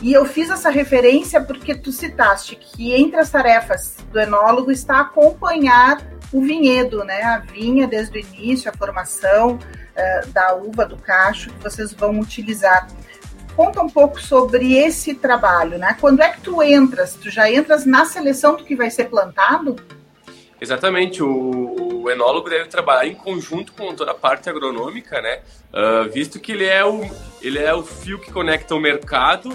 E eu fiz essa referência porque tu citaste que entre as tarefas do enólogo está acompanhar o vinhedo, né? A vinha desde o início, a formação uh, da uva, do cacho que vocês vão utilizar. Conta um pouco sobre esse trabalho, né? Quando é que tu entras? Tu já entras na seleção do que vai ser plantado? Exatamente, o, o, enólogo deve trabalhar em conjunto com toda a parte agronômica, né? Uh, visto que ele é, o, ele é o fio que conecta o mercado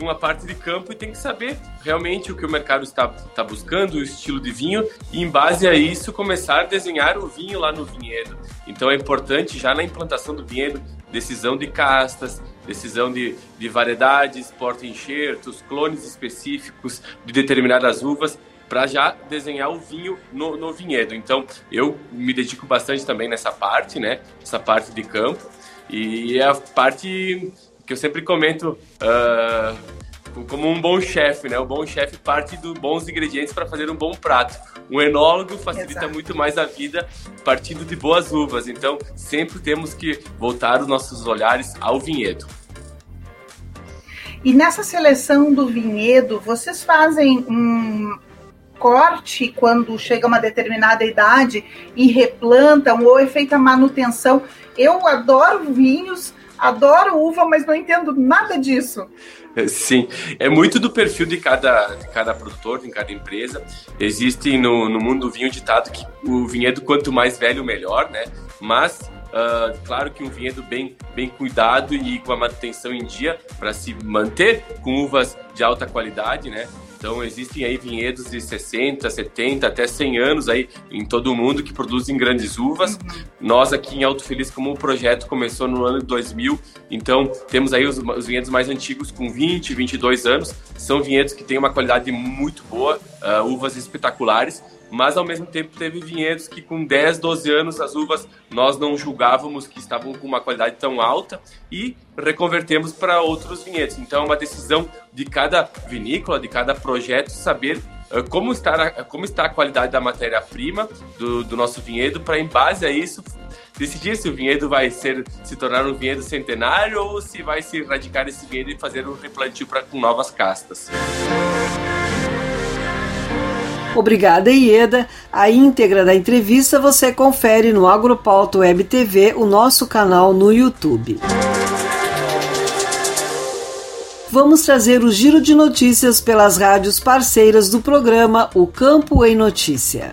com a parte de campo e tem que saber realmente o que o mercado está, está buscando, o estilo de vinho, e em base a isso começar a desenhar o vinho lá no vinhedo. Então é importante já na implantação do vinhedo, decisão de castas, decisão de, de variedades, porta-enxertos, clones específicos de determinadas uvas, para já desenhar o vinho no, no, vinhedo. Então, eu me dedico bastante também nessa parte, né? Essa parte de campo. E é a parte que eu sempre comento uh, como um bom chefe, né? O bom chefe parte dos bons ingredientes para fazer um bom prato. Um enólogo facilita Exato. muito mais a vida partindo de boas uvas. Então, sempre temos que voltar os nossos olhares ao vinhedo. E nessa seleção do vinhedo, vocês fazem um corte quando chega uma determinada idade e replantam ou é feita manutenção? Eu adoro vinhos adoro uva, mas não entendo nada disso. Sim, é muito do perfil de cada, de cada produtor, de cada empresa. Existe no, no mundo do vinho ditado que o vinhedo quanto mais velho, melhor, né? Mas Uh, claro que um vinhedo bem, bem cuidado e com a manutenção em dia para se manter com uvas de alta qualidade, né? Então existem aí vinhedos de 60, 70, até 100 anos aí em todo o mundo que produzem grandes uvas. Uhum. Nós aqui em Alto Feliz, como o projeto começou no ano 2000, então temos aí os, os vinhedos mais antigos com 20, 22 anos. São vinhedos que têm uma qualidade muito boa, uh, uvas espetaculares mas ao mesmo tempo teve vinhedos que com 10, 12 anos as uvas nós não julgávamos que estavam com uma qualidade tão alta e reconvertemos para outros vinhedos. Então é uma decisão de cada vinícola, de cada projeto saber uh, como está a, como está a qualidade da matéria-prima do, do nosso vinhedo para em base a isso decidir se o vinhedo vai ser se tornar um vinhedo centenário ou se vai se erradicar esse vinhedo e fazer um replantio para com novas castas. Obrigada, Ieda. A íntegra da entrevista você confere no Agropauto Web TV, o nosso canal no YouTube. Vamos trazer o giro de notícias pelas rádios parceiras do programa O Campo em Notícia.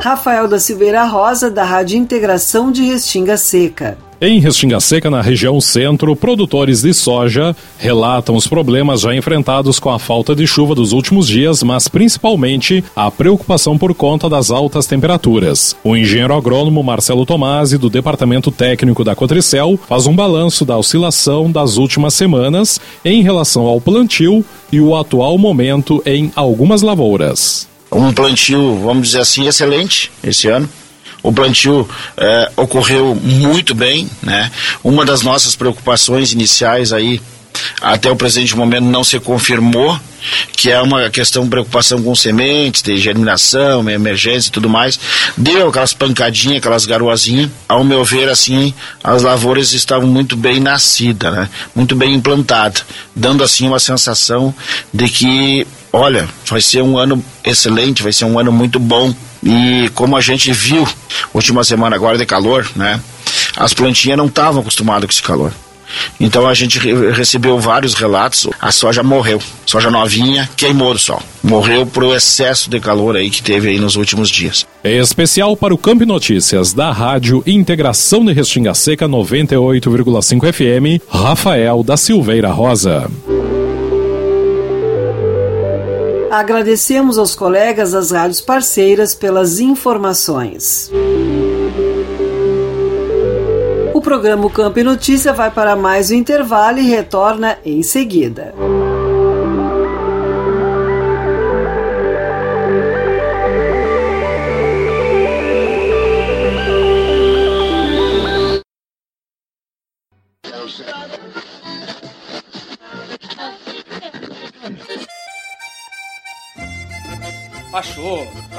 Rafael da Silveira Rosa, da Rádio Integração de Restinga Seca. Em Restinga Seca, na região centro, produtores de soja relatam os problemas já enfrentados com a falta de chuva dos últimos dias, mas principalmente a preocupação por conta das altas temperaturas. O engenheiro agrônomo Marcelo Tomasi, do Departamento Técnico da Cotricel, faz um balanço da oscilação das últimas semanas em relação ao plantio e o atual momento em algumas lavouras. Um plantio, vamos dizer assim, excelente esse ano o plantio é, ocorreu muito bem, né? Uma das nossas preocupações iniciais aí até o presente momento não se confirmou, que é uma questão preocupação com sementes, de germinação, emergência e tudo mais. Deu aquelas pancadinhas, aquelas garoazinhas. Ao meu ver, assim, as lavouras estavam muito bem nascidas, né? muito bem implantadas, dando assim uma sensação de que, olha, vai ser um ano excelente, vai ser um ano muito bom. E como a gente viu, última semana agora de calor, né? As plantinhas não estavam acostumadas com esse calor. Então a gente recebeu vários relatos. A soja morreu. Soja novinha queimou do sol. Morreu pro excesso de calor aí que teve aí nos últimos dias. É especial para o Campo Notícias da Rádio Integração de Restinga Seca 98,5 FM, Rafael da Silveira Rosa. Agradecemos aos colegas das rádios parceiras pelas informações. O programa Campo e Notícia vai para mais um intervalo e retorna em seguida.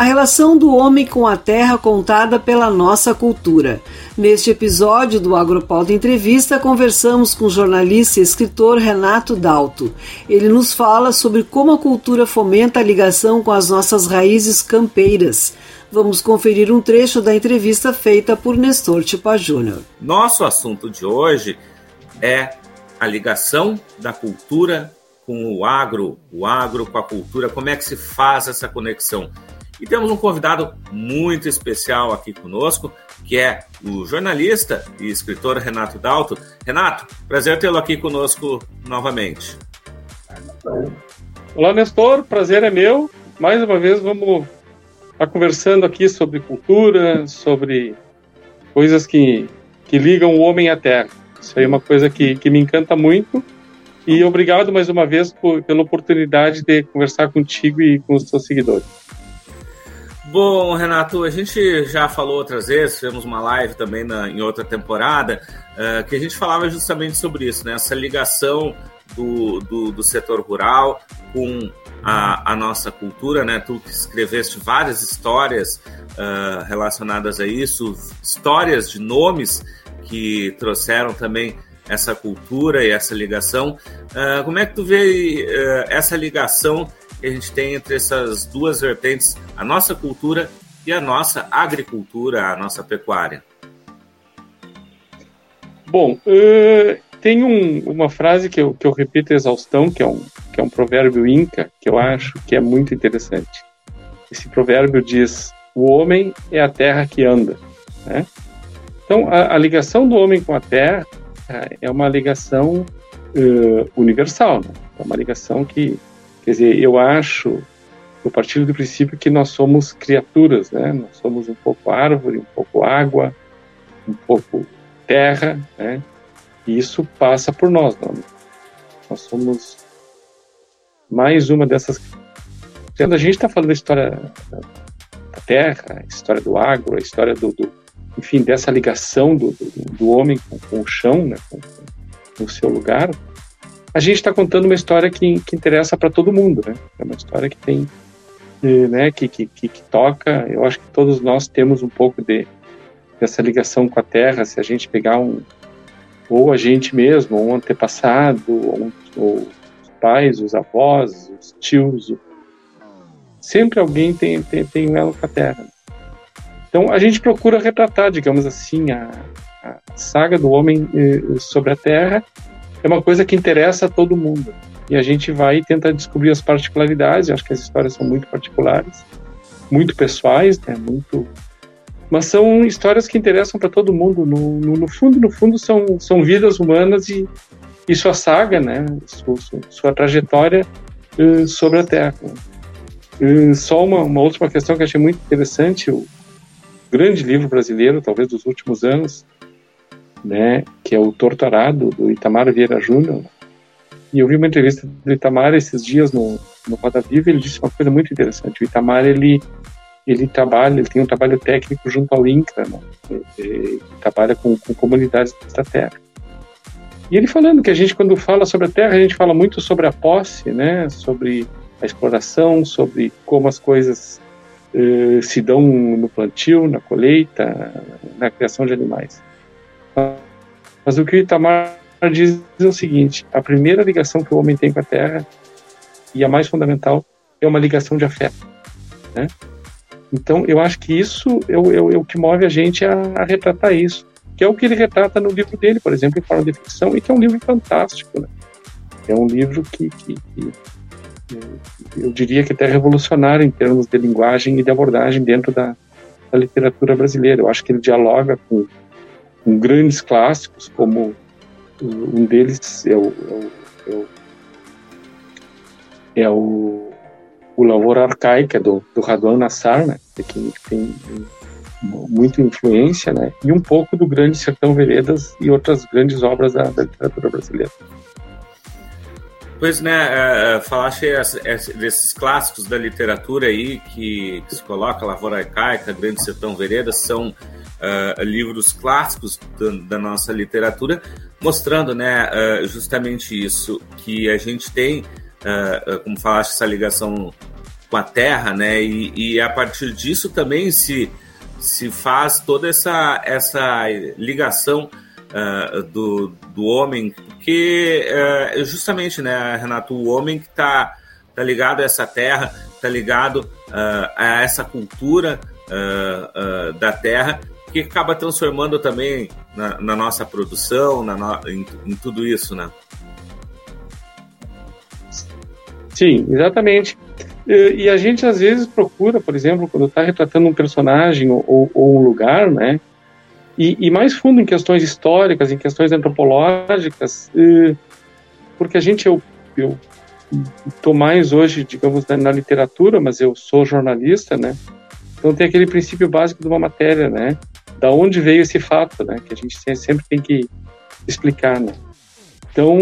A relação do homem com a terra contada pela nossa cultura. Neste episódio do Agropauta Entrevista, conversamos com o jornalista e escritor Renato Dalto. Ele nos fala sobre como a cultura fomenta a ligação com as nossas raízes campeiras. Vamos conferir um trecho da entrevista feita por Nestor Tipa Júnior. Nosso assunto de hoje é a ligação da cultura com o agro, o agro com a cultura, como é que se faz essa conexão. E temos um convidado muito especial aqui conosco, que é o jornalista e escritor Renato Dalto. Renato, prazer tê-lo aqui conosco novamente. Olá, Nestor, prazer é meu. Mais uma vez vamos estar conversando aqui sobre cultura, sobre coisas que, que ligam o homem à terra. Isso aí é uma coisa que, que me encanta muito. E obrigado mais uma vez por, pela oportunidade de conversar contigo e com os seus seguidores. Bom, Renato, a gente já falou outras vezes, fizemos uma live também na, em outra temporada, uh, que a gente falava justamente sobre isso, né? Essa ligação do, do, do setor rural com a, a, nossa cultura, né? Tu escreveste várias histórias uh, relacionadas a isso, histórias de nomes que trouxeram também essa cultura e essa ligação. Uh, como é que tu vê uh, essa ligação que a gente tem entre essas duas vertentes, a nossa cultura e a nossa agricultura, a nossa pecuária? Bom, uh, tem um, uma frase que eu, que eu repito exaustão, que é, um, que é um provérbio inca, que eu acho que é muito interessante. Esse provérbio diz: O homem é a terra que anda. Né? Então, a, a ligação do homem com a terra é uma ligação uh, universal, né? é uma ligação que, quer dizer, eu acho, eu partilho do princípio que nós somos criaturas, né? Nós somos um pouco árvore, um pouco água, um pouco terra, né? E isso passa por nós, não? Nós somos mais uma dessas. Quando a gente está falando da história da terra, a história do agro, a história do, do enfim, dessa ligação do, do, do homem com, com, o chão, né, com, com, o seu lugar, a gente está contando uma história que, que interessa para todo mundo, né? É uma história que tem, eh, né, que, que, que, que, toca. Eu acho que todos nós temos um pouco de dessa ligação com a Terra. Se a gente pegar um ou a gente mesmo, ou um antepassado, ou, ou os pais, os avós, os tios, sempre alguém tem tem, tem um elo com a Terra. Então a gente procura retratar, digamos assim, a, a saga do homem eh, sobre a Terra é uma coisa que interessa a todo mundo. E a gente vai e tenta descobrir as particularidades. Eu acho que as histórias são muito particulares, muito pessoais, né? Muito, mas são histórias que interessam para todo mundo. No, no, no, fundo, no fundo, são, são vidas humanas e, e sua saga, né? Sua, sua, sua trajetória uh, sobre a Terra. Uh, só uma, uma última questão que achei muito interessante. O, grande livro brasileiro, talvez dos últimos anos, né, que é o Torturado, do Itamar Vieira Júnior. E eu vi uma entrevista do Itamar esses dias no, no Roda Viva, ele disse uma coisa muito interessante. O Itamar, ele, ele trabalha, ele tem um trabalho técnico junto ao INCRA, né, ele, ele trabalha com, com comunidades da terra. E ele falando que a gente, quando fala sobre a terra, a gente fala muito sobre a posse, né, sobre a exploração, sobre como as coisas eh, se dão no plantio, na colheita, na criação de animais. Mas o que o Itamar diz é o seguinte: a primeira ligação que o homem tem com a terra, e a mais fundamental, é uma ligação de afeto. Né? Então, eu acho que isso é o, é, é que move a gente a, a, retratar isso, que é o que ele retrata no livro dele, por exemplo, em forma de ficção, e que é um livro fantástico. Né? É um livro que, que, que eu diria que até revolucionário em termos de linguagem e de abordagem dentro da, da literatura brasileira. Eu acho que ele dialoga com, com grandes clássicos, como um deles é o, é o, é o, o Lavoura Arcaica, do, do Raduan Nassar, né, que tem muita influência, né, e um pouco do Grande Sertão Veredas e outras grandes obras da, da literatura brasileira. Pois, né, uh, é, falaste desses clássicos da literatura aí que, que se coloca, Lavoura Arcaica, Grande Sertão Veredas, são uh, livros clássicos da, da, nossa literatura, mostrando, né, uh, justamente isso, que a gente tem, como falaste, essa ligação com a terra, né, e, e, a partir disso também se, se faz toda essa, essa ligação uh, do, do homem, porque uh, justamente, né, Renato, o homem que está tá ligado a essa terra, está ligado uh, a essa cultura da terra, que acaba transformando também na, na nossa produção, na no, em, em tudo isso, né? Sim, exatamente. E, e, a gente às vezes procura, por exemplo, quando está retratando um personagem ou, ou, um lugar, né? e, e, mais fundo em questões históricas, em questões antropológicas, porque a gente, eu, eu estou mais hoje, digamos, na, na, literatura, mas eu sou jornalista, né? Então tem aquele princípio básico de uma matéria, né? Da onde veio esse fato, né? Que a gente sempre tem que explicar, né? Então,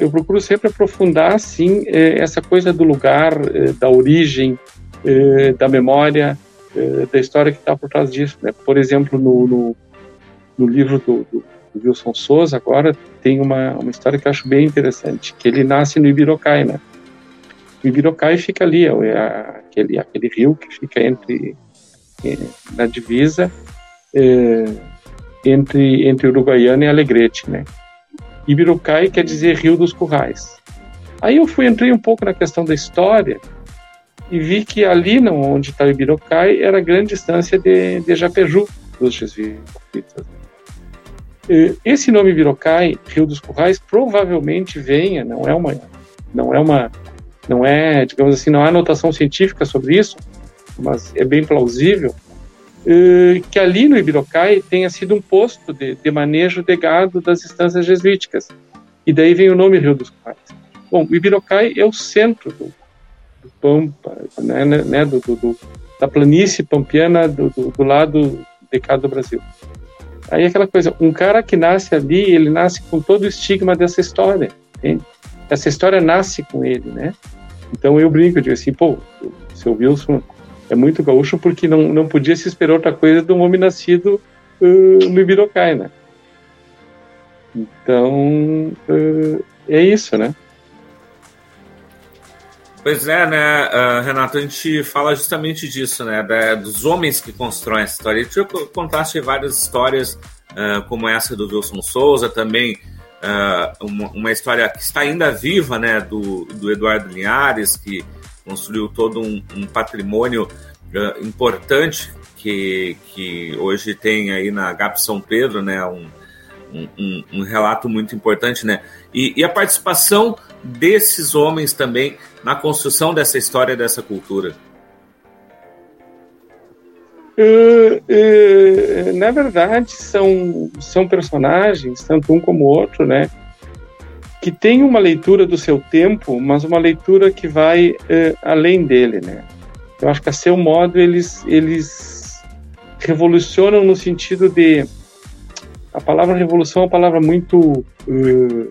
eu procuro sempre aprofundar, sim, essa coisa do lugar, da origem, da memória, da história que está por trás disso. Né? Por exemplo, no, no, no livro do, do, Wilson Souza, agora, tem uma, uma história que eu acho bem interessante, que ele nasce no Ibirocai, né? O Ibirocai fica ali, é, é aquele, aquele rio que fica entre na divisa é, entre, entre Uruguaiana e Alegrete, né? Ibirucai quer dizer Rio dos Currais. Aí eu fui, entrei um pouco na questão da história e vi que ali não, onde está Ibirucai era a grande distância de, de Japeju, dos jesuítas. Esse nome Birocai, Rio dos Currais, provavelmente venha, não é uma, não é uma, não é, digamos assim, não há anotação científica sobre isso, mas é bem plausível que ali no Ibirocai tenha sido um posto de, de manejo de gado das instâncias jesuíticas. E daí vem o nome Rio dos Currais. Bom, o Ibirocai é o centro do, do Pampa, né, né, né do, do, da planície pampiana do, do, lado de cá do Brasil. Aí aquela coisa, um cara que nasce ali, ele nasce com todo o estigma dessa história? Essa história nasce com ele, né? Então eu brinco, eu digo assim, pô, seu Wilson é muito gaúcho porque não, não podia se esperar outra coisa de um homem nascido uh, no Ibirocai, né? Então, uh, é isso, né? Pois é, né, uh, Renato, a gente fala justamente disso, né, da, dos homens que constroem essa história. Eu contaste várias histórias como essa do Wilson Souza, também uma, uma, história que está ainda viva, né, do, do Eduardo Linhares, que construiu todo um, um patrimônio importante que, que hoje tem aí na GAP São Pedro, né, um, um, um relato muito importante, né, e, e a participação desses homens também na construção dessa história, dessa cultura? Uh, uh, na verdade, são, são personagens, tanto um como o outro, né? Que tem uma leitura do seu tempo, mas uma leitura que vai uh, além dele, né? Eu acho que a seu modo eles, eles revolucionam no sentido de. A palavra revolução é uma palavra muito como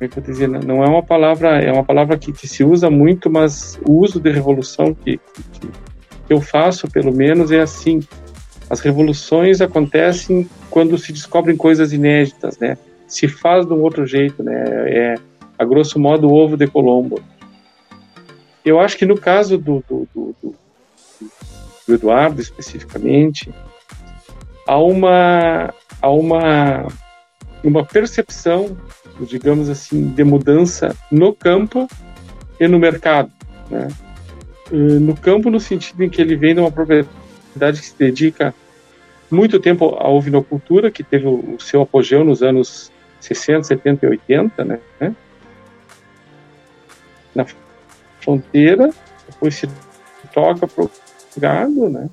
é que eu dizer, não é uma palavra, é uma palavra que, que se usa muito, mas o uso de revolução que, que, que, eu faço, pelo menos, é assim. As revoluções acontecem quando se descobrem coisas inéditas, né? Se faz de um outro jeito, né? É, a grosso modo, o ovo de Colombo. Eu acho que no caso do, do, do, do Eduardo, especificamente, há uma, há uma, uma percepção digamos assim, de mudança no campo e no mercado. Né? No campo, no sentido em que ele vem de uma propriedade que se dedica muito tempo à ovinocultura, que teve o seu apogeu nos anos 60, 70 e 80, né? Na fronteira, depois se toca para o gado, né?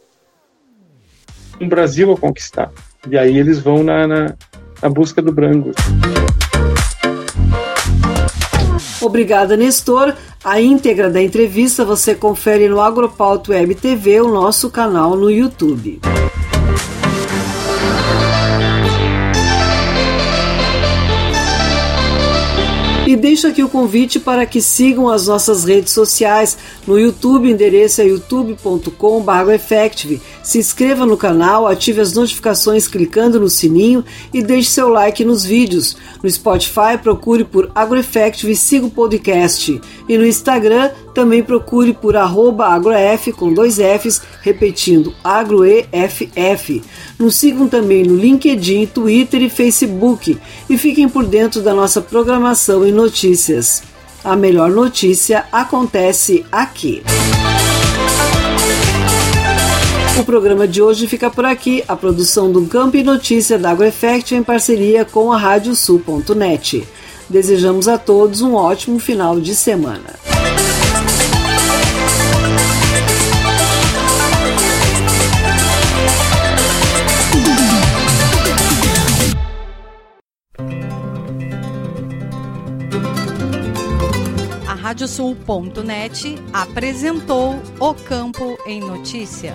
Um Brasil a conquistar. E aí eles vão na, na, na busca do branco. Obrigada, Nestor. A íntegra da entrevista você confere no Agropauto Web TV, o nosso canal no YouTube. Deixo aqui o convite para que sigam as nossas redes sociais. No YouTube, endereço é youtube.com.br Se inscreva no canal, ative as notificações clicando no sininho e deixe seu like nos vídeos. No Spotify, procure por AgroEffective e siga o podcast. E no Instagram, também procure por agroef com dois Fs, repetindo agroeff. Nos sigam também no LinkedIn, Twitter e Facebook e fiquem por dentro da nossa programação e notícias. A melhor notícia acontece aqui. O programa de hoje fica por aqui. A produção do Campo e Notícia da AgroEffect em parceria com a Radiosul.net. Desejamos a todos um ótimo final de semana. Radiosul.net apresentou O Campo em Notícia.